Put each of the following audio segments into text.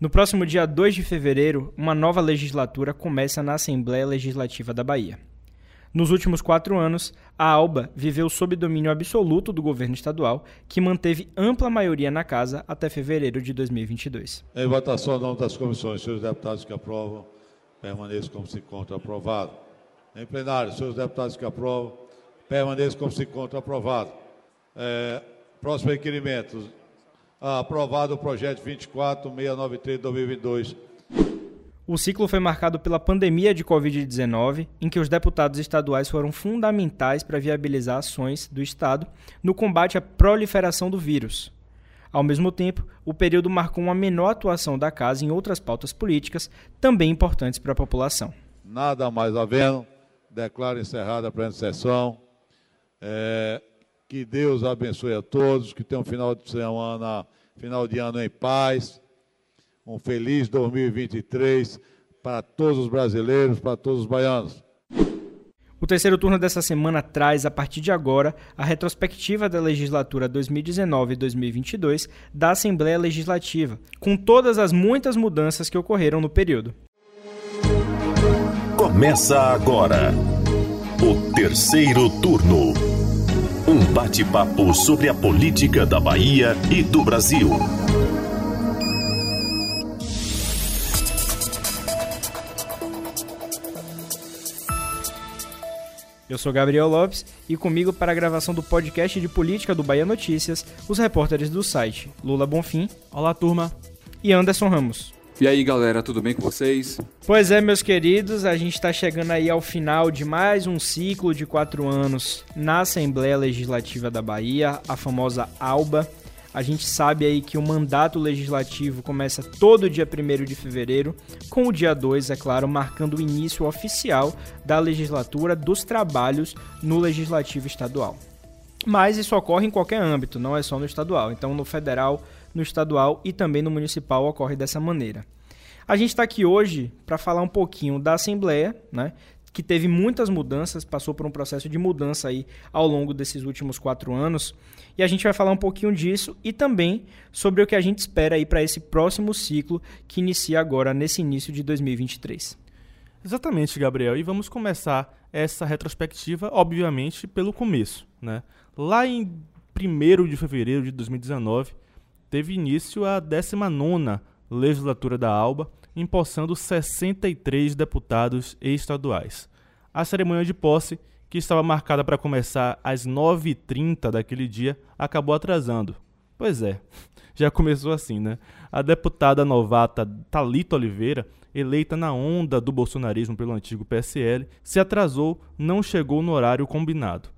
No próximo dia 2 de fevereiro, uma nova legislatura começa na Assembleia Legislativa da Bahia. Nos últimos quatro anos, a ALBA viveu sob domínio absoluto do governo estadual, que manteve ampla maioria na casa até fevereiro de 2022. Em votação, o nome das comissões, senhores deputados que aprovam, permaneçam como se encontra aprovado. Em plenário, senhores deputados que aprovam, permaneçam como se encontra aprovado. É, próximo requerimento, aprovado o projeto 24693 de 2022. O ciclo foi marcado pela pandemia de Covid-19, em que os deputados estaduais foram fundamentais para viabilizar ações do Estado no combate à proliferação do vírus. Ao mesmo tempo, o período marcou uma menor atuação da Casa em outras pautas políticas, também importantes para a população. Nada mais havendo, declaro encerrada a presente sessão. É, que Deus abençoe a todos, que tenham um final de semana, final de ano em paz. Um feliz 2023 para todos os brasileiros, para todos os baianos. O terceiro turno dessa semana traz, a partir de agora, a retrospectiva da legislatura 2019-2022 da Assembleia Legislativa, com todas as muitas mudanças que ocorreram no período. Começa agora o terceiro turno. Um bate-papo sobre a política da Bahia e do Brasil. Eu sou Gabriel Lopes e comigo para a gravação do podcast de política do Bahia Notícias, os repórteres do site Lula Bonfim. Olá, turma. E Anderson Ramos. E aí, galera, tudo bem com vocês? Pois é, meus queridos, a gente está chegando aí ao final de mais um ciclo de quatro anos na Assembleia Legislativa da Bahia, a famosa ALBA. A gente sabe aí que o mandato legislativo começa todo dia 1 de fevereiro, com o dia 2, é claro, marcando o início oficial da legislatura dos trabalhos no Legislativo Estadual. Mas isso ocorre em qualquer âmbito, não é só no estadual. Então, no federal, no estadual e também no municipal ocorre dessa maneira. A gente está aqui hoje para falar um pouquinho da Assembleia, né, que teve muitas mudanças, passou por um processo de mudança aí ao longo desses últimos quatro anos, e a gente vai falar um pouquinho disso e também sobre o que a gente espera aí para esse próximo ciclo que inicia agora nesse início de 2023. Exatamente, Gabriel. E vamos começar essa retrospectiva, obviamente, pelo começo. Né? Lá em 1 de fevereiro de 2019, teve início a 19 legislatura da ALBA, empossando 63 deputados estaduais. A cerimônia de posse, que estava marcada para começar às 9h30 daquele dia, acabou atrasando. Pois é, já começou assim, né? A deputada novata Talita Oliveira, eleita na onda do bolsonarismo pelo antigo PSL, se atrasou, não chegou no horário combinado.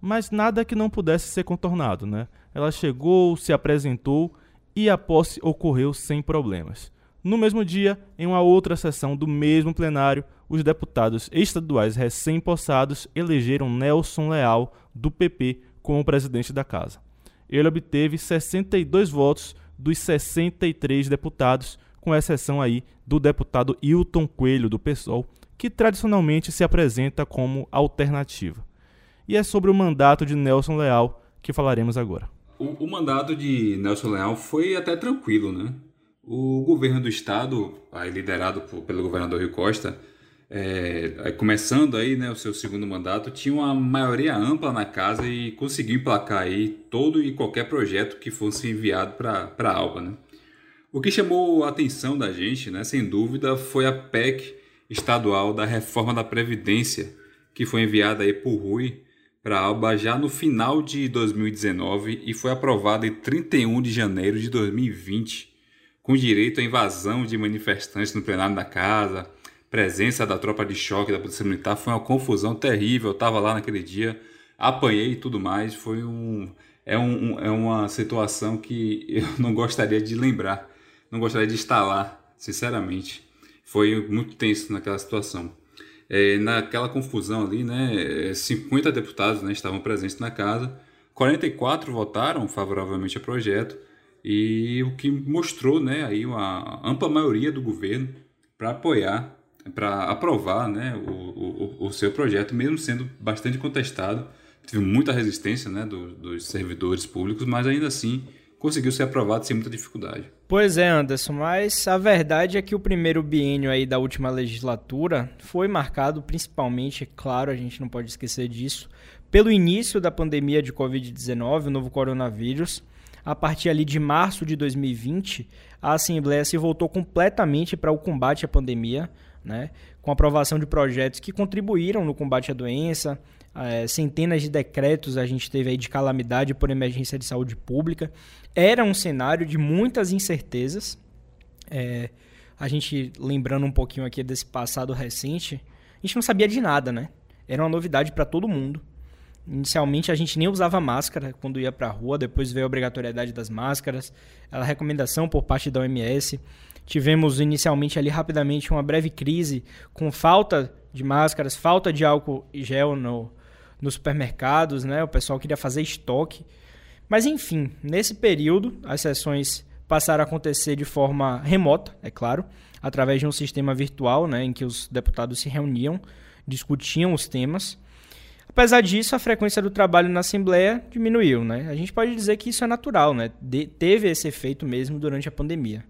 Mas nada que não pudesse ser contornado, né? Ela chegou, se apresentou e a posse ocorreu sem problemas. No mesmo dia, em uma outra sessão do mesmo plenário, os deputados estaduais recém-possados elegeram Nelson Leal, do PP, como presidente da casa. Ele obteve 62 votos dos 63 deputados, com exceção aí do deputado Hilton Coelho, do PSOL, que tradicionalmente se apresenta como alternativa. E é sobre o mandato de Nelson Leal que falaremos agora. O, o mandato de Nelson Leal foi até tranquilo, né? O governo do estado, aí liderado por, pelo governador Rio Costa, é, começando aí né, o seu segundo mandato, tinha uma maioria ampla na casa e conseguiu emplacar aí todo e qualquer projeto que fosse enviado para a Alba. Né? O que chamou a atenção da gente, né, sem dúvida, foi a PEC estadual da reforma da Previdência, que foi enviada aí por Rui para a Alba já no final de 2019 e foi aprovada em 31 de janeiro de 2020 com direito à invasão de manifestantes no plenário da casa, presença da tropa de choque da Polícia Militar. Foi uma confusão terrível. Eu estava lá naquele dia, apanhei e tudo mais. Foi um é, um, é uma situação que eu não gostaria de lembrar, não gostaria de estar lá, sinceramente. Foi muito tenso naquela situação. É, naquela confusão ali, né, 50 deputados né, estavam presentes na casa, 44 votaram favoravelmente ao projeto, e o que mostrou né, aí uma ampla maioria do governo para apoiar, para aprovar né, o, o, o, seu projeto, mesmo sendo bastante contestado. Teve muita resistência né, do, dos servidores públicos, mas ainda assim conseguiu ser aprovado sem muita dificuldade. Pois é, Anderson, mas a verdade é que o primeiro biênio aí da última legislatura foi marcado principalmente, é claro, a gente não pode esquecer disso, pelo início da pandemia de Covid-19, o novo coronavírus. A partir ali de março de 2020, a Assembleia se voltou completamente para o combate à pandemia, né, com aprovação de projetos que contribuíram no combate à doença, é, centenas de decretos a gente teve aí de calamidade por emergência de saúde pública. Era um cenário de muitas incertezas. É, a gente, lembrando um pouquinho aqui desse passado recente, a gente não sabia de nada, né? Era uma novidade para todo mundo. Inicialmente a gente nem usava máscara quando ia para a rua, depois veio a obrigatoriedade das máscaras, a recomendação por parte da OMS. Tivemos inicialmente ali rapidamente uma breve crise com falta de máscaras, falta de álcool e gel no, nos supermercados, né? O pessoal queria fazer estoque. Mas enfim, nesse período, as sessões passaram a acontecer de forma remota, é claro, através de um sistema virtual, né, em que os deputados se reuniam, discutiam os temas. Apesar disso, a frequência do trabalho na Assembleia diminuiu, né? A gente pode dizer que isso é natural, né? De, teve esse efeito mesmo durante a pandemia.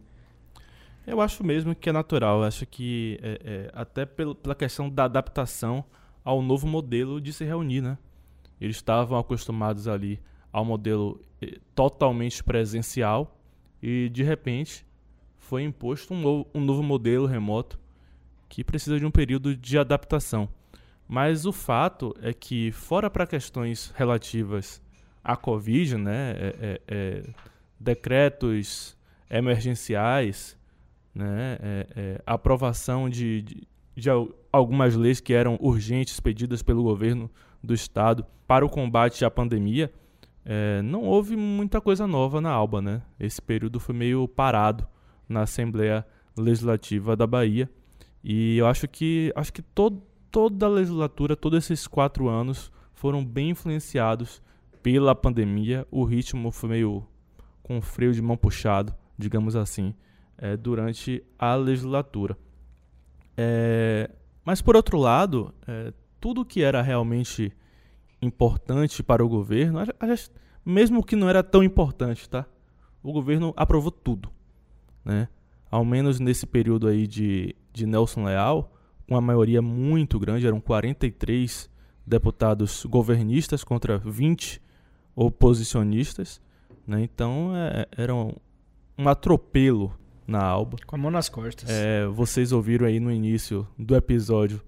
Eu acho mesmo que é natural. Eu acho que é, é, até pela questão da adaptação ao novo modelo de se reunir, né? Eles estavam acostumados ali ao modelo eh, totalmente presencial e de repente foi imposto um novo, um novo modelo remoto que precisa de um período de adaptação. Mas o fato é que, fora para questões relativas à Covid, né, é, é, é, decretos emergenciais, né, é, é, aprovação de, de, de algumas leis que eram urgentes pedidas pelo governo do estado para o combate à pandemia, é, não houve muita coisa nova na Alba, né? Esse período foi meio parado na Assembleia Legislativa da Bahia e eu acho que acho que todo, toda a legislatura, todos esses quatro anos foram bem influenciados pela pandemia. O ritmo foi meio com freio de mão puxado, digamos assim, é, durante a legislatura. É, mas, por outro lado, é, tudo que era realmente importante para o governo, mesmo que não era tão importante, tá? O governo aprovou tudo, né? Ao menos nesse período aí de, de Nelson Leal, uma maioria muito grande, eram 43 deputados governistas contra 20 oposicionistas, né? Então é, era um, um atropelo na Alba. Com a mão nas costas. É, vocês ouviram aí no início do episódio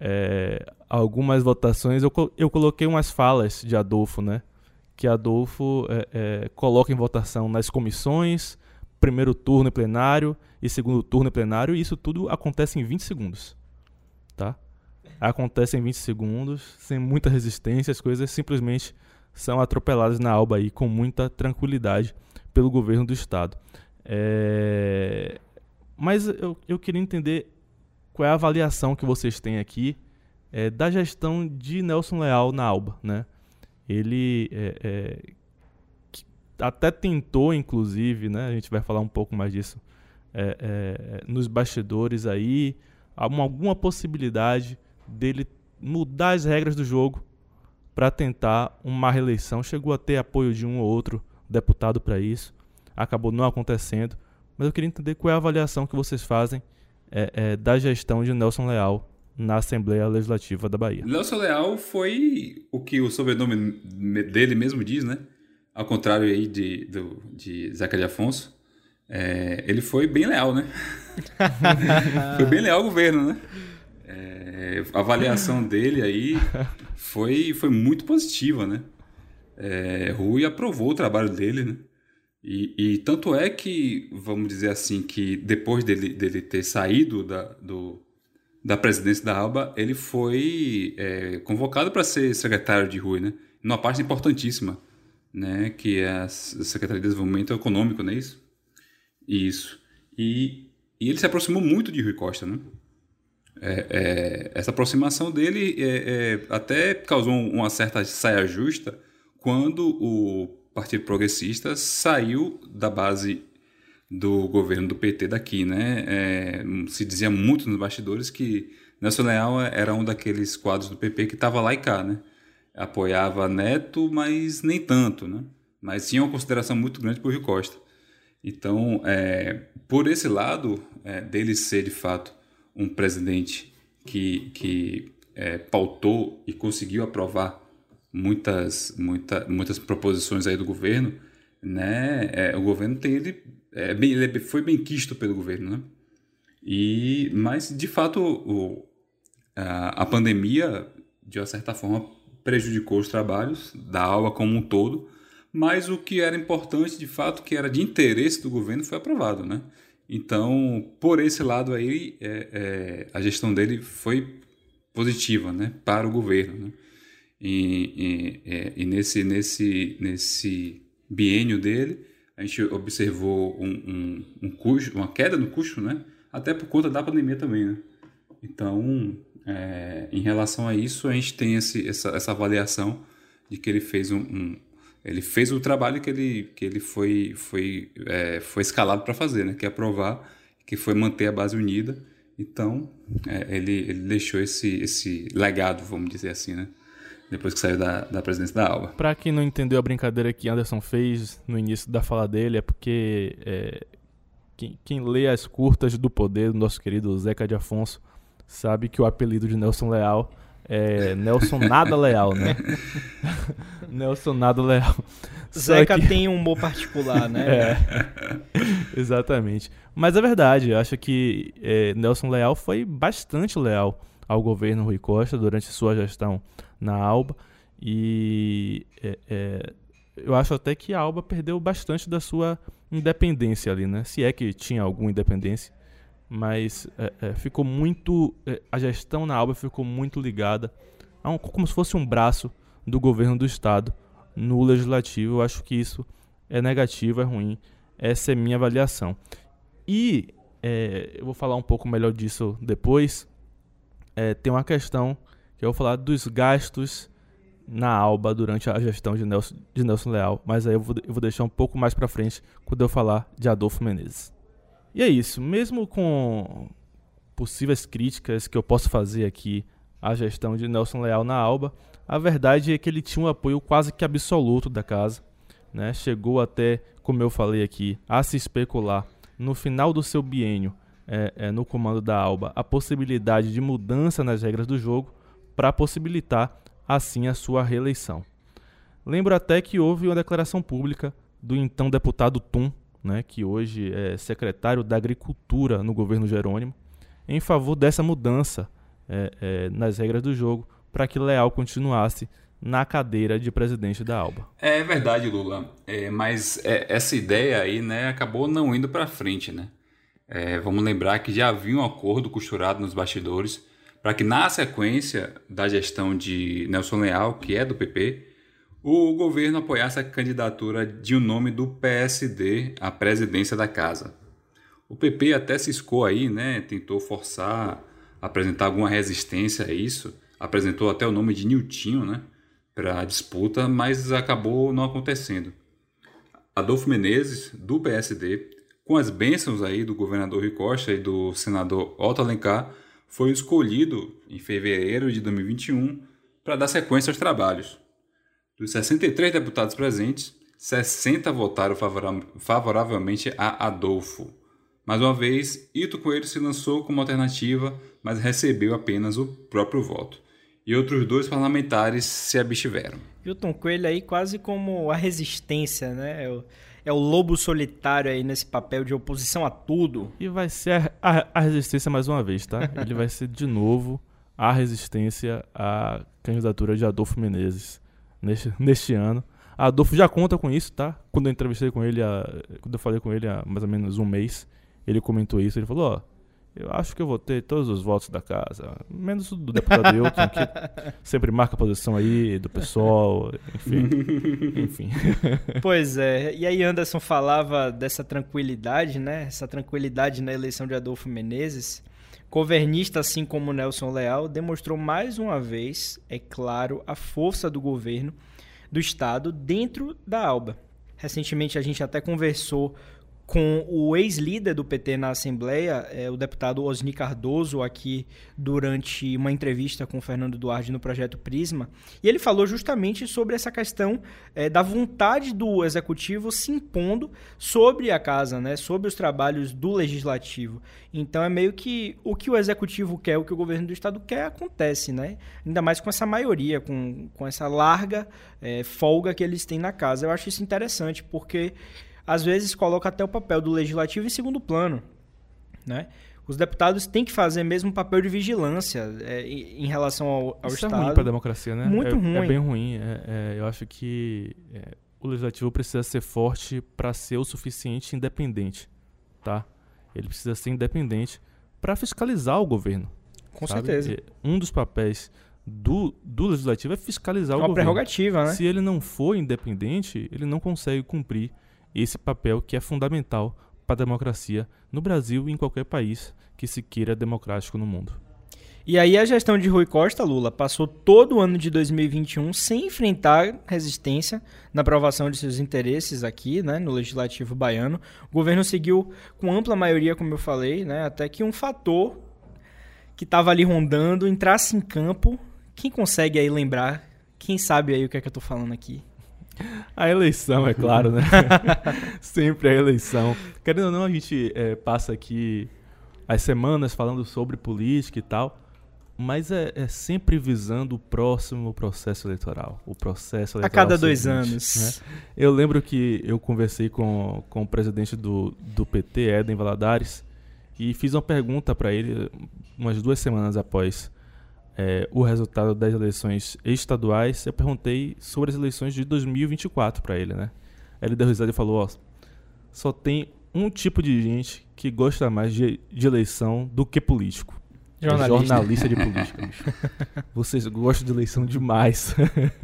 é, algumas votações. Eu, eu coloquei umas falas de Adolfo, né? Que Adolfo é, é, coloca em votação nas comissões, primeiro turno em plenário e segundo turno em plenário, e isso tudo acontece em 20 segundos. Tá? Acontece em 20 segundos, sem muita resistência, as coisas simplesmente são atropeladas na alba aí com muita tranquilidade pelo governo do estado. É... Mas eu, eu queria entender qual é a avaliação que vocês têm aqui é, da gestão de Nelson Leal na Alba, né? Ele é, é, até tentou, inclusive, né? A gente vai falar um pouco mais disso é, é, nos bastidores aí, uma, alguma possibilidade dele mudar as regras do jogo para tentar uma reeleição. Chegou a ter apoio de um ou outro deputado para isso acabou não acontecendo. Mas eu queria entender qual é a avaliação que vocês fazem é, é, da gestão de Nelson Leal na Assembleia Legislativa da Bahia. Nelson Leal foi o que o sobrenome dele mesmo diz, né? Ao contrário aí de, do, de Zeca de Afonso. É, ele foi bem leal, né? foi bem leal ao governo, né? É, a avaliação dele aí foi, foi muito positiva, né? É, Rui aprovou o trabalho dele, né? E, e, tanto é que, vamos dizer assim, que depois dele, dele ter saído da, do, da presidência da ALBA, ele foi é, convocado para ser secretário de Rui, né? Numa parte importantíssima, né? Que é a Secretaria de Desenvolvimento Econômico, não é isso? Isso. E, e ele se aproximou muito de Rui Costa, né? É, é, essa aproximação dele é, é, até causou uma certa saia justa quando o Partido Progressista saiu da base do governo do PT daqui, né? É, se dizia muito nos bastidores que Nelson Leal era um daqueles quadros do PP que estava lá e cá, né? Apoiava Neto, mas nem tanto, né? Mas tinha uma consideração muito grande por Rio Costa. Então, é, por esse lado, é, dele ser de fato um presidente que, que é, pautou e conseguiu aprovar muitas, muita, muitas proposições aí do governo, né? É, o governo tem ele, é, bem, ele foi bem quisto pelo governo, né? E, mas, de fato, o, a, a pandemia, de uma certa forma, prejudicou os trabalhos da aula como um todo, mas o que era importante, de fato, que era de interesse do governo, foi aprovado, né? Então, por esse lado aí, é, é, a gestão dele foi positiva, né, para o governo, né? E, e, é, e nesse, nesse, nesse biênio dele, a gente observou um, um, um custo, uma queda no custo, né? Até por conta da pandemia também, né? Então, é, em relação a isso, a gente tem esse, essa, essa avaliação de que ele fez um, um ele fez o trabalho que ele, que ele foi, foi, é, foi escalado para fazer, né? que é aprovar, que foi manter a base unida. Então, é, ele, ele deixou esse, esse legado, vamos dizer assim, né? Depois que saiu da, da presidência da Alba. Para quem não entendeu a brincadeira que Anderson fez no início da fala dele, é porque é, quem, quem lê as curtas do poder do nosso querido Zeca de Afonso sabe que o apelido de Nelson Leal é Nelson Nada Leal, né? Nelson Nada Leal. Zeca que... tem um humor particular, né? É, exatamente. Mas é verdade, eu acho que é, Nelson Leal foi bastante leal ao governo Rui Costa durante sua gestão na Alba. E é, é, eu acho até que a Alba perdeu bastante da sua independência ali, né? Se é que tinha alguma independência mas é, é, ficou muito. É, a gestão na Alba ficou muito ligada a um, como se fosse um braço do governo do estado no legislativo. Eu acho que isso é negativo, é ruim. Essa é minha avaliação. E é, eu vou falar um pouco melhor disso depois. É, tem uma questão que eu vou falar dos gastos na Alba durante a gestão de Nelson, de Nelson Leal, mas aí eu vou, eu vou deixar um pouco mais para frente quando eu falar de Adolfo Menezes. E é isso, mesmo com possíveis críticas que eu posso fazer aqui à gestão de Nelson Leal na Alba, a verdade é que ele tinha um apoio quase que absoluto da casa. Né? Chegou até, como eu falei aqui, a se especular no final do seu biênio é, é, no comando da Alba a possibilidade de mudança nas regras do jogo para possibilitar assim a sua reeleição. Lembro até que houve uma declaração pública do então deputado Tum, né, que hoje é secretário da Agricultura no governo Jerônimo, em favor dessa mudança é, é, nas regras do jogo para que Leal continuasse na cadeira de presidente da Alba. É verdade, Lula. É, mas é, essa ideia aí né, acabou não indo para frente. Né? É, vamos lembrar que já havia um acordo costurado nos bastidores para que, na sequência da gestão de Nelson Leal, que é do PP, o governo apoiasse a candidatura de um nome do PSD à presidência da casa. O PP até ciscou aí, né? Tentou forçar, apresentar alguma resistência a isso, apresentou até o nome de Niltinho, né? Para a disputa, mas acabou não acontecendo. Adolfo Menezes, do PSD, com as bênçãos aí do governador Rui Costa e do senador Otto Alencar, foi escolhido em fevereiro de 2021 para dar sequência aos trabalhos. Dos 63 deputados presentes, 60 votaram favoravelmente a Adolfo. Mais uma vez, Ito Coelho se lançou como alternativa, mas recebeu apenas o próprio voto. E outros dois parlamentares se abstiveram. Hilton Coelho aí quase como a resistência, né? É é o lobo solitário aí nesse papel de oposição a tudo. E vai ser a, a, a resistência mais uma vez, tá? Ele vai ser de novo a resistência à candidatura de Adolfo Menezes neste, neste ano. Adolfo já conta com isso, tá? Quando eu entrevistei com ele, quando eu falei com ele há mais ou menos um mês, ele comentou isso. Ele falou: Ó, eu acho que eu vou ter todos os votos da casa, menos o do deputado Hilton, que sempre marca a posição aí do pessoal, enfim. enfim. Pois é, e aí Anderson falava dessa tranquilidade, né? Essa tranquilidade na eleição de Adolfo Menezes. Governista, assim como Nelson Leal, demonstrou mais uma vez, é claro, a força do governo do Estado dentro da ALBA. Recentemente a gente até conversou com o ex-líder do PT na Assembleia, é, o deputado Osni Cardoso, aqui durante uma entrevista com o Fernando Duarte no projeto Prisma, e ele falou justamente sobre essa questão é, da vontade do executivo se impondo sobre a casa, né, sobre os trabalhos do legislativo. Então é meio que o que o executivo quer, o que o governo do estado quer, acontece, né? Ainda mais com essa maioria, com, com essa larga é, folga que eles têm na casa. Eu acho isso interessante, porque às vezes coloca até o papel do legislativo em segundo plano. Né? Os deputados têm que fazer mesmo papel de vigilância é, em relação ao, ao Isso Estado. é ruim para a democracia, né? Muito é, ruim. É bem ruim. É, é, eu acho que é, o legislativo precisa ser forte para ser o suficiente independente, tá? Ele precisa ser independente para fiscalizar o governo. Com sabe? certeza. Um dos papéis do, do legislativo é fiscalizar É o uma governo. prerrogativa, né? Se ele não for independente, ele não consegue cumprir esse papel que é fundamental para a democracia no Brasil e em qualquer país que se queira democrático no mundo. E aí a gestão de Rui Costa, Lula, passou todo o ano de 2021 sem enfrentar resistência na aprovação de seus interesses aqui, né, no legislativo baiano. O governo seguiu com ampla maioria, como eu falei, né, até que um fator que estava ali rondando entrasse em campo. Quem consegue aí lembrar? Quem sabe aí o que é que eu tô falando aqui? A eleição, é claro, né? Sempre a eleição. Querendo ou não, a gente é, passa aqui as semanas falando sobre política e tal, mas é, é sempre visando o próximo processo eleitoral. O processo A eleitoral. cada dois seguinte, anos. né? Eu lembro que eu conversei com, com o presidente do, do PT, Eden Valadares, e fiz uma pergunta para ele umas duas semanas após é, o resultado das eleições estaduais. Eu perguntei sobre as eleições de 2024 para ele, né? Aí ele deu risada e falou: Ó, só tem um tipo de gente que gosta mais de, de eleição do que político. É Jornalista. jornalista de política, bicho. Vocês gostam de eleição demais.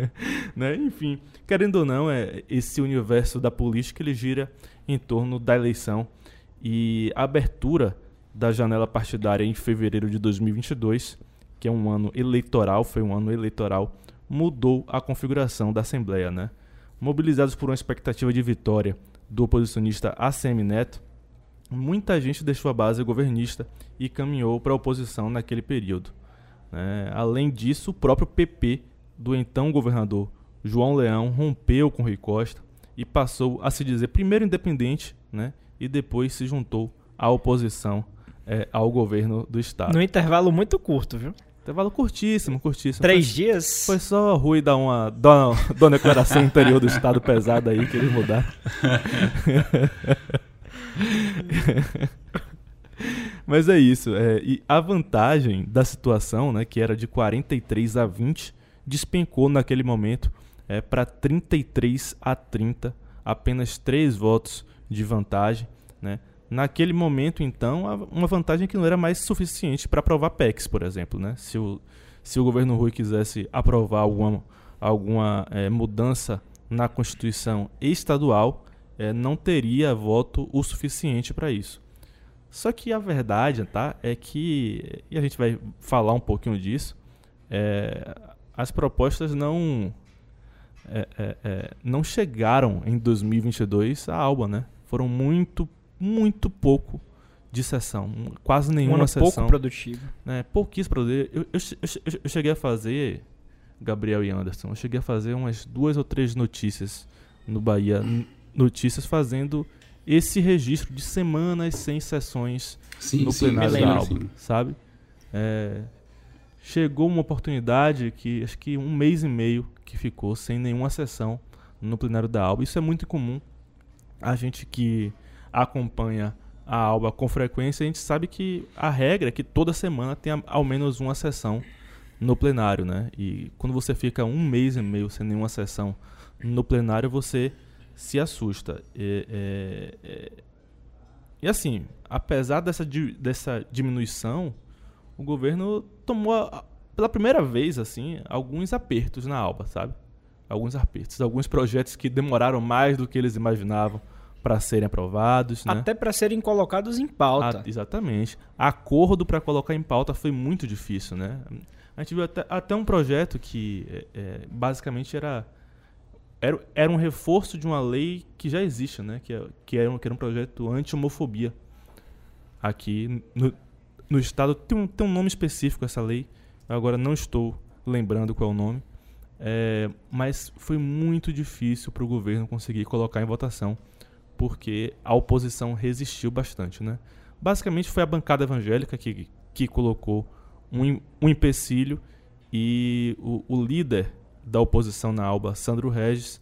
né? Enfim, querendo ou não, é, esse universo da política ele gira em torno da eleição e a abertura da janela partidária em fevereiro de 2022, que é um ano eleitoral, foi um ano eleitoral, mudou a configuração da Assembleia, né? Mobilizados por uma expectativa de vitória do oposicionista ACM Neto, muita gente deixou a base governista e caminhou para a oposição naquele período. né? Além disso, o próprio PP do então governador João Leão rompeu com Rui Costa e passou a se dizer primeiro independente né? e depois se juntou à oposição eh, ao governo do estado. No intervalo muito curto, viu? Intervalo curtíssimo, curtíssimo. Três Foi- dias. Foi só Rui dar uma, dar uma, dar uma declaração interior do estado pesada aí que eles mudaram. Mas é isso. é, e a vantagem da situação, né, que era de 43 a 20, despencou naquele momento é, para 33 a 30, apenas três votos de vantagem. Né? Naquele momento, então, uma vantagem que não era mais suficiente para aprovar PECs, por exemplo. Né? Se, o, se o governo Rui quisesse aprovar alguma, alguma eh, mudança na Constituição estadual, eh, não teria voto o suficiente para isso. Só que a verdade tá, é que, e a gente vai falar um pouquinho disso, eh, as propostas não, eh, eh, eh, não chegaram em 2022 a Alba, né? Foram muito, muito pouco de sessão, quase um nenhuma ano sessão pouco produtivo. né, pouquíssimo produzir. Eu, eu, eu eu cheguei a fazer, Gabriel e Anderson, eu cheguei a fazer umas duas ou três notícias no Bahia. Notícias fazendo esse registro de semanas sem sessões Sim, no sim, plenário me da lembro, Alba, sim. sabe? É, chegou uma oportunidade que acho que um mês e meio que ficou sem nenhuma sessão no plenário da Alba. Isso é muito comum. A gente que acompanha a Alba com frequência, a gente sabe que a regra é que toda semana tem ao menos uma sessão no plenário, né? E quando você fica um mês e meio sem nenhuma sessão no plenário, você se assusta. E, é, é, e assim, apesar dessa, dessa diminuição, o governo tomou, pela primeira vez, assim, alguns apertos na Alba, sabe? Alguns apertos, alguns projetos que demoraram mais do que eles imaginavam para serem aprovados, né? Até para serem colocados em pauta. Ah, exatamente. Acordo para colocar em pauta foi muito difícil, né? A gente viu até, até um projeto que é, é, basicamente era era, era um reforço de uma lei que já existe, né? Que, é, que, era, um, que era um projeto anti-homofobia. Aqui no, no estado tem um, tem um nome específico essa lei, agora não estou lembrando qual é o nome. É, mas foi muito difícil para o governo conseguir colocar em votação, porque a oposição resistiu bastante. Né? Basicamente foi a bancada evangélica que, que colocou um, um empecilho e o, o líder da oposição na Alba, Sandro Regis,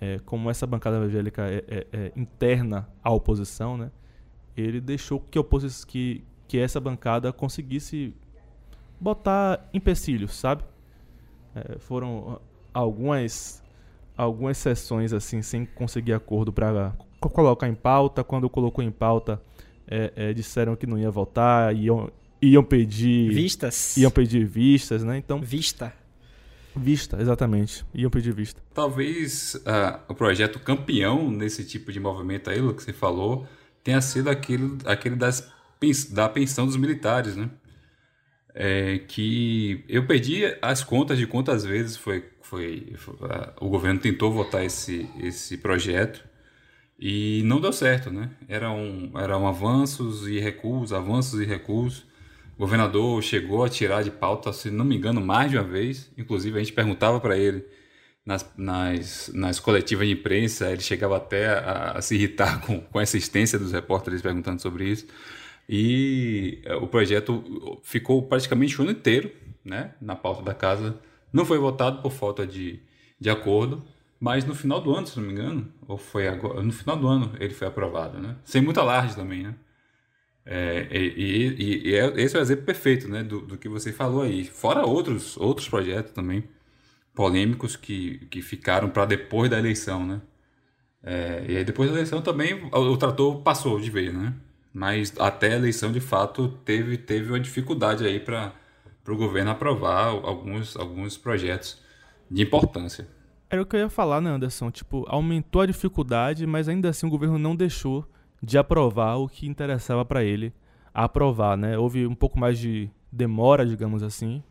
é, como essa bancada evangélica é, é, é interna à oposição, né, ele deixou que, que, que essa bancada conseguisse botar empecilhos, sabe? É, foram algumas algumas sessões assim sem conseguir acordo para colocar em pauta. Quando colocou em pauta, é, é, disseram que não ia votar, iam, iam pedir vistas, iam pedir vistas, né? Então vista, vista, exatamente, iam pedir vista. Talvez uh, o projeto campeão nesse tipo de movimento aí, o que você falou, tenha sido aquele, aquele das, da pensão dos militares, né? é, que eu perdi as contas de quantas vezes foi, foi, foi o governo tentou votar esse, esse projeto e não deu certo, né? Eram, eram avanços e recuos, avanços e recuos. O governador chegou a tirar de pauta, se não me engano, mais de uma vez. Inclusive, a gente perguntava para ele nas, nas, nas coletivas de imprensa, ele chegava até a, a se irritar com, com a assistência dos repórteres perguntando sobre isso. E eh, o projeto ficou praticamente o ano inteiro né, na pauta da casa. Não foi votado por falta de, de acordo, mas no final do ano, se não me engano, ou foi agora, no final do ano ele foi aprovado, né? Sem muita alarde também, né? É, e, e, e é, esse é o exemplo perfeito né, do, do que você falou aí. Fora outros, outros projetos também polêmicos que, que ficaram para depois da eleição, né? É, e aí depois da eleição também o, o trator passou de vez, né? mas até a eleição de fato teve, teve uma dificuldade aí para o governo aprovar alguns, alguns projetos de importância. Era o que eu ia falar, né, Anderson? Tipo, aumentou a dificuldade, mas ainda assim o governo não deixou de aprovar o que interessava para ele aprovar, né? Houve um pouco mais de demora, digamos assim,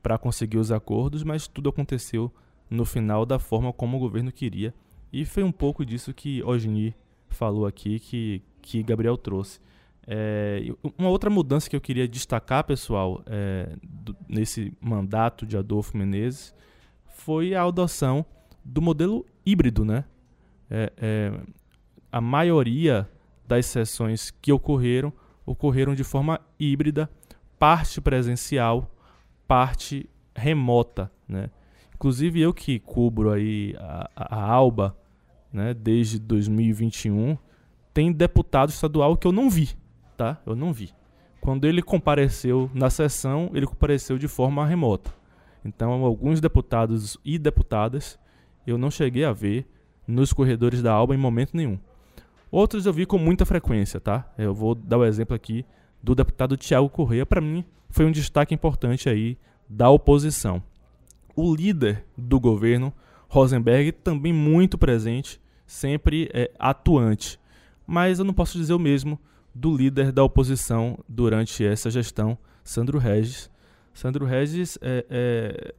para conseguir os acordos, mas tudo aconteceu no final da forma como o governo queria. E foi um pouco disso que Ogni falou aqui, que, que Gabriel trouxe. É, uma outra mudança que eu queria destacar, pessoal, é, do, nesse mandato de Adolfo Menezes, foi a adoção do modelo híbrido, né? É, é, a maioria das sessões que ocorreram ocorreram de forma híbrida, parte presencial, parte remota, né? Inclusive eu que cubro aí a, a Alba, né, desde 2021, tem deputado estadual que eu não vi, tá? Eu não vi. Quando ele compareceu na sessão, ele compareceu de forma remota. Então, alguns deputados e deputadas eu não cheguei a ver nos corredores da Alba em momento nenhum. Outros eu vi com muita frequência, tá? Eu vou dar o exemplo aqui do deputado Tiago Correia. Para mim, foi um destaque importante aí da oposição. O líder do governo, Rosenberg, também muito presente, sempre é, atuante mas eu não posso dizer o mesmo do líder da oposição durante essa gestão, Sandro Regis. Sandro Regis, é, é,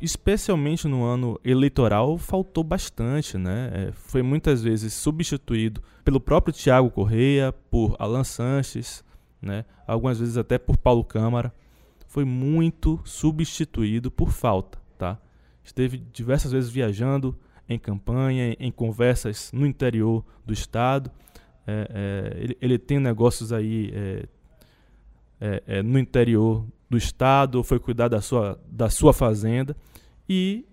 especialmente no ano eleitoral, faltou bastante, né? É, foi muitas vezes substituído pelo próprio Tiago Correia, por Alan Sanches, né? algumas vezes até por Paulo Câmara. Foi muito substituído por falta, tá? Esteve diversas vezes viajando em campanha, em conversas no interior do estado é, é, ele, ele, tem negócios aí é, é, é, no interior do estado, foi cuidar da sua, da sua fazenda e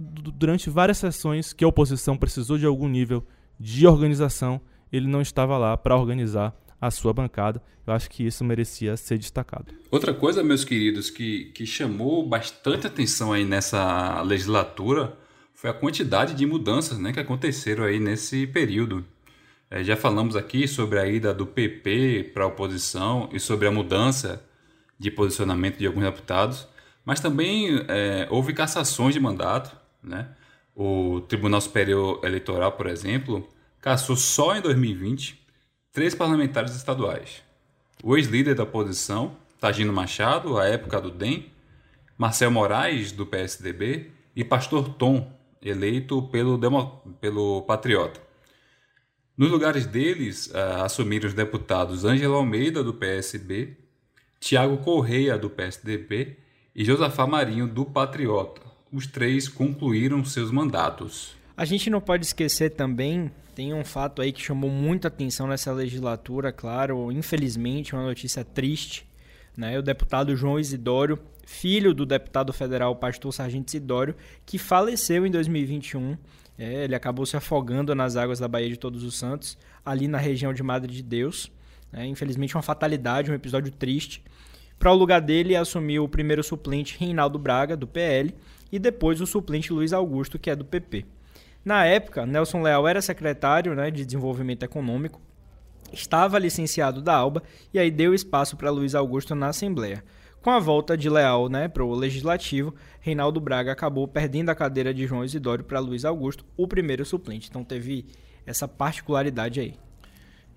durante várias sessões que a oposição precisou de algum nível de organização, ele não estava lá para organizar a sua bancada. Eu acho que isso merecia ser destacado. Outra coisa, meus queridos, que, que chamou bastante atenção aí nessa legislatura foi a quantidade de mudanças né, que aconteceram aí nesse período. É, já falamos aqui sobre a ida do PP para a oposição e sobre a mudança de posicionamento de alguns deputados, mas também é, houve cassações de mandato. Né? O Tribunal Superior Eleitoral, por exemplo, cassou só em 2020 três parlamentares estaduais. O ex-líder da oposição, Tagino Machado, à época do DEM, Marcel Moraes, do PSDB, e Pastor Tom, eleito pelo, Demo, pelo Patriota. Nos lugares deles, uh, assumiram os deputados Ângelo Almeida, do PSB, Tiago Correia, do PSDB, e Josafá Marinho, do Patriota. Os três concluíram seus mandatos. A gente não pode esquecer também, tem um fato aí que chamou muita atenção nessa legislatura, claro, infelizmente, uma notícia triste. Né? O deputado João Isidório, filho do deputado federal Pastor Sargento Isidório, que faleceu em 2021 é, ele acabou se afogando nas águas da Baía de Todos os Santos, ali na região de Madre de Deus. É, infelizmente, uma fatalidade, um episódio triste. Para o lugar dele, assumiu o primeiro suplente Reinaldo Braga, do PL, e depois o suplente Luiz Augusto, que é do PP. Na época, Nelson Leal era secretário né, de Desenvolvimento Econômico, estava licenciado da ALBA e aí deu espaço para Luiz Augusto na Assembleia. Com a volta de Leal né, para o Legislativo, Reinaldo Braga acabou perdendo a cadeira de João Isidório para Luiz Augusto, o primeiro suplente. Então teve essa particularidade aí.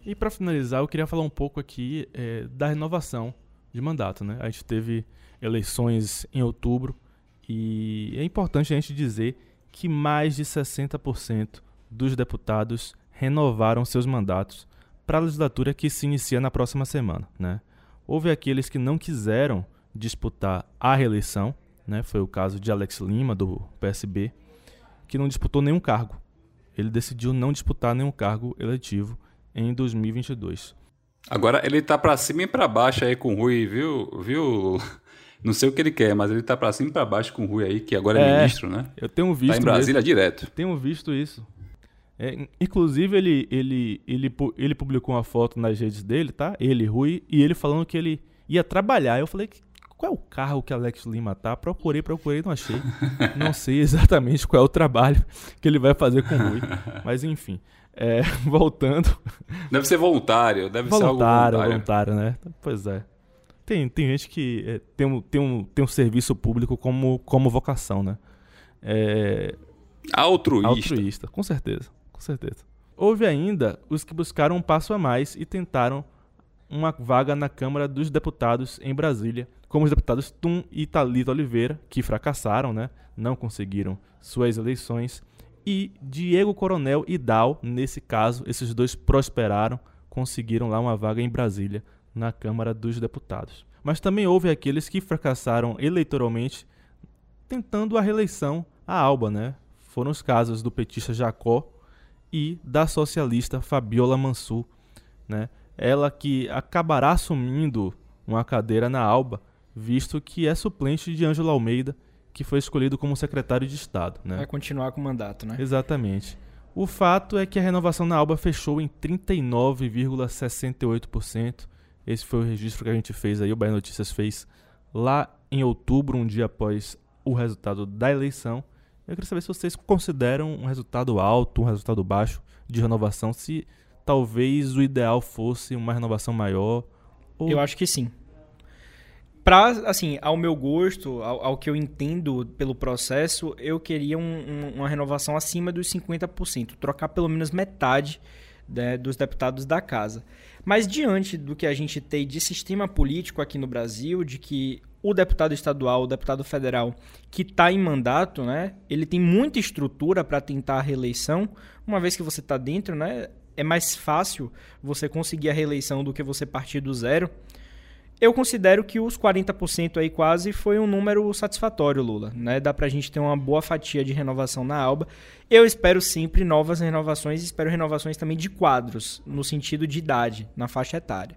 E para finalizar, eu queria falar um pouco aqui é, da renovação de mandato. Né? A gente teve eleições em outubro e é importante a gente dizer que mais de 60% dos deputados renovaram seus mandatos para a legislatura que se inicia na próxima semana. Né? Houve aqueles que não quiseram disputar a reeleição, né? Foi o caso de Alex Lima do PSB, que não disputou nenhum cargo. Ele decidiu não disputar nenhum cargo eletivo em 2022. Agora ele tá para cima e para baixo aí com o Rui, viu? Viu? Não sei o que ele quer, mas ele tá para cima e para baixo com o Rui aí, que agora é, é ministro, né? Eu tenho visto. Tá em Brasília mesmo. direto. Tenho visto isso. É, inclusive, ele, ele, ele, ele publicou uma foto nas redes dele, tá? Ele, Rui, e ele falando que ele ia trabalhar. Eu falei, qual é o carro que Alex Lima tá? Procurei, procurei, não achei. não sei exatamente qual é o trabalho que ele vai fazer com o Rui. Mas enfim, é, voltando. Deve ser voluntário, deve voluntário, ser algo voluntário. voluntário, né? Pois é. Tem, tem gente que é, tem, um, tem, um, tem um serviço público como, como vocação, né? É, altruísta. Altruísta, com certeza com certeza. Houve ainda os que buscaram um passo a mais e tentaram uma vaga na Câmara dos Deputados em Brasília, como os deputados Tum e Talita Oliveira, que fracassaram, né? não conseguiram suas eleições, e Diego Coronel e Dal, nesse caso, esses dois prosperaram, conseguiram lá uma vaga em Brasília, na Câmara dos Deputados. Mas também houve aqueles que fracassaram eleitoralmente, tentando a reeleição à Alba, né? Foram os casos do petista Jacó e da socialista Fabiola Mansur, né? Ela que acabará assumindo uma cadeira na Alba, visto que é suplente de Ângelo Almeida, que foi escolhido como secretário de Estado. Né? Vai continuar com o mandato, né? Exatamente. O fato é que a renovação na Alba fechou em 39,68%. Esse foi o registro que a gente fez aí, o Bahia Notícias fez lá em outubro, um dia após o resultado da eleição. Eu queria saber se vocês consideram um resultado alto, um resultado baixo de renovação, se talvez o ideal fosse uma renovação maior. Ou... Eu acho que sim. Pra, assim, ao meu gosto, ao, ao que eu entendo pelo processo, eu queria um, um, uma renovação acima dos 50%, trocar pelo menos metade né, dos deputados da casa. Mas diante do que a gente tem de sistema político aqui no Brasil, de que o deputado estadual, o deputado federal que está em mandato, né, ele tem muita estrutura para tentar a reeleição. Uma vez que você está dentro, né, é mais fácil você conseguir a reeleição do que você partir do zero. Eu considero que os 40% aí quase foi um número satisfatório, Lula. Né? Dá para a gente ter uma boa fatia de renovação na Alba. Eu espero sempre novas renovações, espero renovações também de quadros, no sentido de idade, na faixa etária.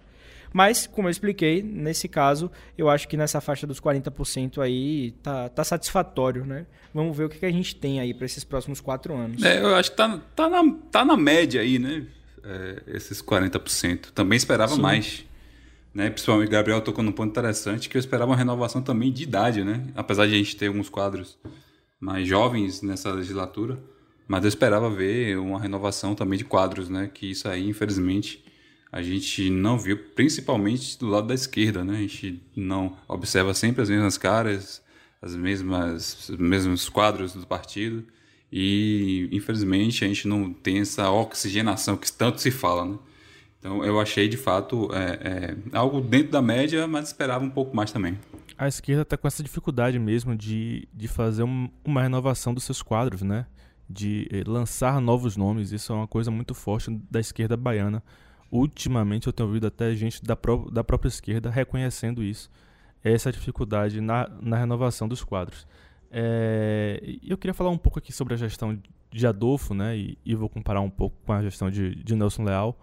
Mas, como eu expliquei, nesse caso, eu acho que nessa faixa dos 40% aí tá, tá satisfatório, né? Vamos ver o que, que a gente tem aí para esses próximos quatro anos. É, eu acho que tá, tá, na, tá na média aí, né? É, esses 40%. Também esperava Sim. mais. Né? Principalmente o Gabriel tocou num ponto interessante que eu esperava uma renovação também de idade, né? Apesar de a gente ter alguns quadros mais jovens nessa legislatura, mas eu esperava ver uma renovação também de quadros, né? Que isso aí, infelizmente, a gente não viu, principalmente do lado da esquerda, né? A gente não observa sempre as mesmas caras, as mesmas, os mesmos quadros do partido e, infelizmente, a gente não tem essa oxigenação que tanto se fala, né? Então, eu achei, de fato, é, é, algo dentro da média, mas esperava um pouco mais também. A esquerda está com essa dificuldade mesmo de, de fazer um, uma renovação dos seus quadros, né? De eh, lançar novos nomes. Isso é uma coisa muito forte da esquerda baiana. Ultimamente eu tenho ouvido até gente da, pró da própria esquerda reconhecendo isso. Essa dificuldade na, na renovação dos quadros. É, eu queria falar um pouco aqui sobre a gestão de Adolfo, né? E, e vou comparar um pouco com a gestão de, de Nelson Leal.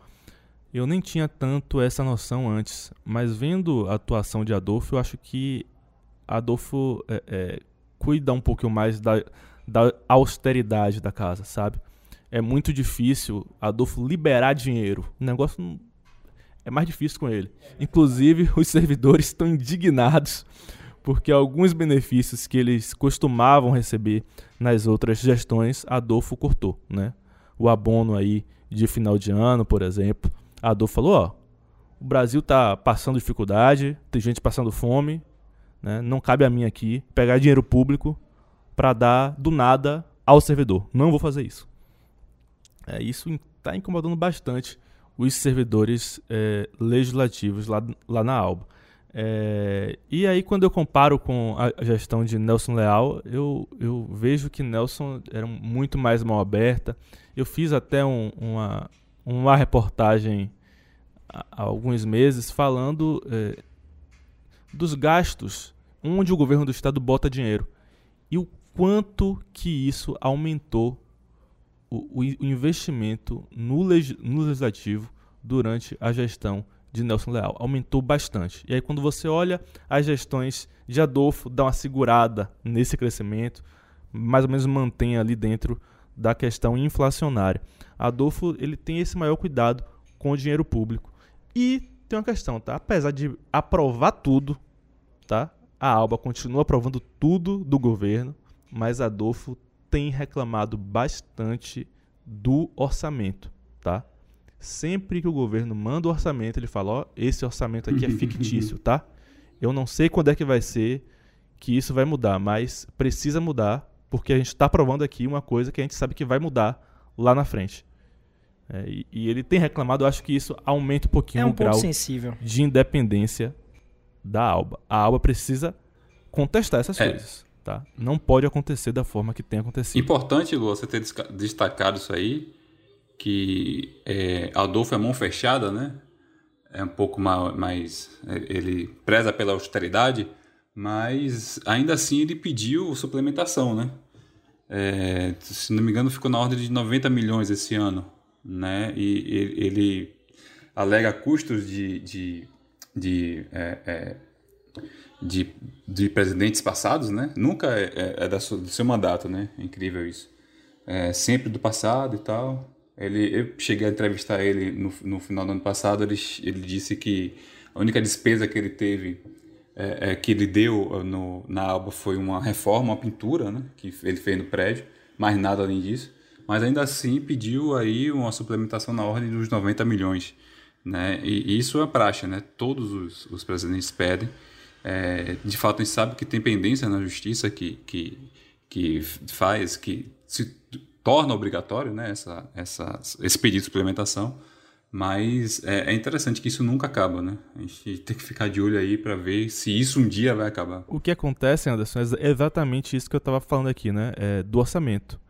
Eu nem tinha tanto essa noção antes, mas vendo a atuação de Adolfo, eu acho que Adolfo é, é, cuida um pouco mais da, da austeridade da casa, sabe? É muito difícil Adolfo liberar dinheiro. O negócio é mais difícil com ele. Inclusive, os servidores estão indignados porque alguns benefícios que eles costumavam receber nas outras gestões, Adolfo cortou, né? O abono aí de final de ano, por exemplo, a Adolfo falou, ó, o Brasil tá passando dificuldade, tem gente passando fome, né? Não cabe a mim aqui pegar dinheiro público para dar do nada ao servidor. Não vou fazer isso. É, isso está incomodando bastante os servidores é, legislativos lá, lá na Alba. É, e aí, quando eu comparo com a gestão de Nelson Leal, eu, eu vejo que Nelson era muito mais mão aberta. Eu fiz até um, uma, uma reportagem há alguns meses falando é, dos gastos onde o governo do estado bota dinheiro e o quanto que isso aumentou o, o investimento no, no legislativo durante a gestão de Nelson Leal. Aumentou bastante. E aí, quando você olha as gestões de Adolfo, dá uma segurada nesse crescimento, mais ou menos mantém ali dentro da questão inflacionária. Adolfo ele tem esse maior cuidado com o dinheiro público. E tem uma questão, tá? Apesar de aprovar tudo, tá? A Alba continua aprovando tudo do governo, mas Adolfo tem reclamado bastante do orçamento, tá? Sempre que o governo manda o orçamento, ele fala: Ó, esse orçamento aqui é fictício, tá? Eu não sei quando é que vai ser que isso vai mudar, mas precisa mudar, porque a gente está aprovando aqui uma coisa que a gente sabe que vai mudar lá na frente. É, e, e, ele tem reclamado, eu acho que isso aumenta um pouquinho é um o grau sensível. de independência da Alba. A Alba precisa contestar essas é. coisas. Tá? Não pode acontecer da forma que tem acontecido. Importante, Lu, você ter destacado isso aí, que é, Adolfo é mão fechada, né? É um pouco mais. Ele preza pela austeridade, mas ainda assim ele pediu suplementação, né? É, se não me engano, ficou na ordem de 90 milhões esse ano, né? E ele alega custos de, de, de, é, é, de, de, presidentes passados, né? Nunca é, é, é da do seu mandato, né? É incrível isso. É sempre do passado e tal. Ele, eu cheguei a entrevistar ele no, no final do ano passado. Ele, ele disse que a única despesa que ele teve, é, é que ele deu no, na Alba, foi uma reforma, uma pintura, né, que ele fez no prédio, mais nada além disso. Mas ainda assim pediu aí uma suplementação na ordem dos 90 milhões. Né? E, isso é praxe, né? todos os, os presidentes pedem. É, de fato, a gente sabe que tem pendência na justiça que, que, que faz, que se torna obrigatório né, essa, essa, esse pedido de suplementação, mas é, é, interessante que isso nunca acaba, né? A gente tem que ficar de olho aí para ver se isso um dia vai acabar. O que acontece, Anderson, é exatamente isso que eu estava falando aqui, né? É, do orçamento.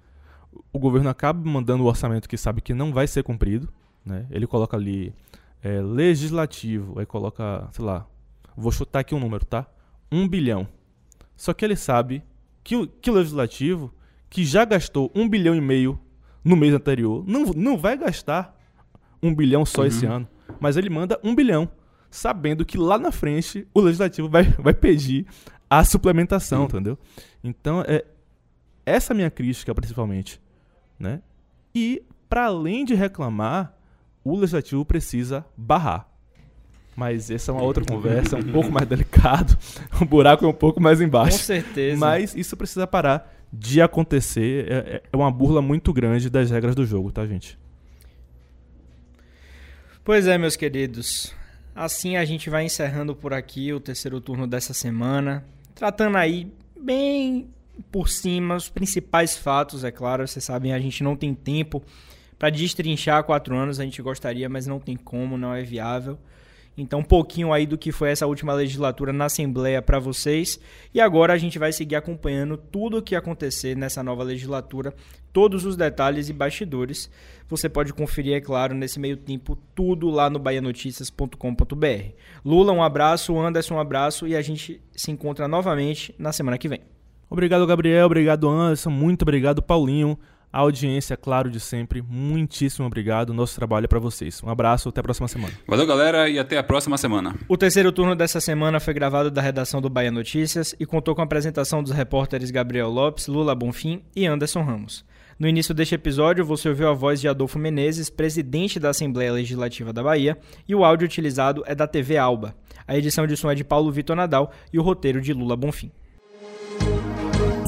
O governo acaba mandando o orçamento que sabe que não vai ser cumprido, né? Ele coloca ali é, legislativo, aí coloca, sei lá, vou chutar aqui um número, tá? Um bilhão. Só que ele sabe que, que o legislativo que já gastou um bilhão e meio no mês anterior, não, não vai gastar um bilhão só uhum. esse ano, mas ele manda um bilhão, sabendo que lá na frente o legislativo vai, vai pedir a suplementação, uhum. entendeu? Então, é essa minha crítica principalmente, né? E para além de reclamar, o legislativo precisa barrar. Mas essa é uma outra conversa, é um pouco mais delicado. O buraco é um pouco mais embaixo. Com certeza. Mas isso precisa parar de acontecer. É, é, é uma burla muito grande das regras do jogo, tá, gente? Pois é, meus queridos. Assim a gente vai encerrando por aqui o terceiro turno dessa semana, tratando aí bem por cima os principais fatos, é claro, vocês sabem, a gente não tem tempo para destrinchar quatro anos, a gente gostaria, mas não tem como, não é viável. Então, um pouquinho aí do que foi essa última legislatura na Assembleia para vocês. E agora a gente vai seguir acompanhando tudo o que acontecer nessa nova legislatura, todos os detalhes e bastidores. Você pode conferir, é claro, nesse meio tempo, tudo lá no baianoticias.com.br. Lula, um abraço, Anderson, um abraço e a gente se encontra novamente na semana que vem. Obrigado, Gabriel. Obrigado, Anderson. Muito obrigado, Paulinho a audiência, claro, de sempre. Muitíssimo obrigado. Nosso trabalho é para vocês. Um abraço, até a próxima semana. Valeu, galera, e até a próxima semana. O terceiro turno dessa semana foi gravado da redação do Bahia Notícias e contou com a apresentação dos repórteres Gabriel Lopes, Lula Bonfim e Anderson Ramos. No início deste episódio, você ouviu a voz de Adolfo Menezes, presidente da Assembleia Legislativa da Bahia, e o áudio utilizado é da TV Alba. A edição de som é de Paulo Vitor Nadal e o roteiro de Lula Bonfim.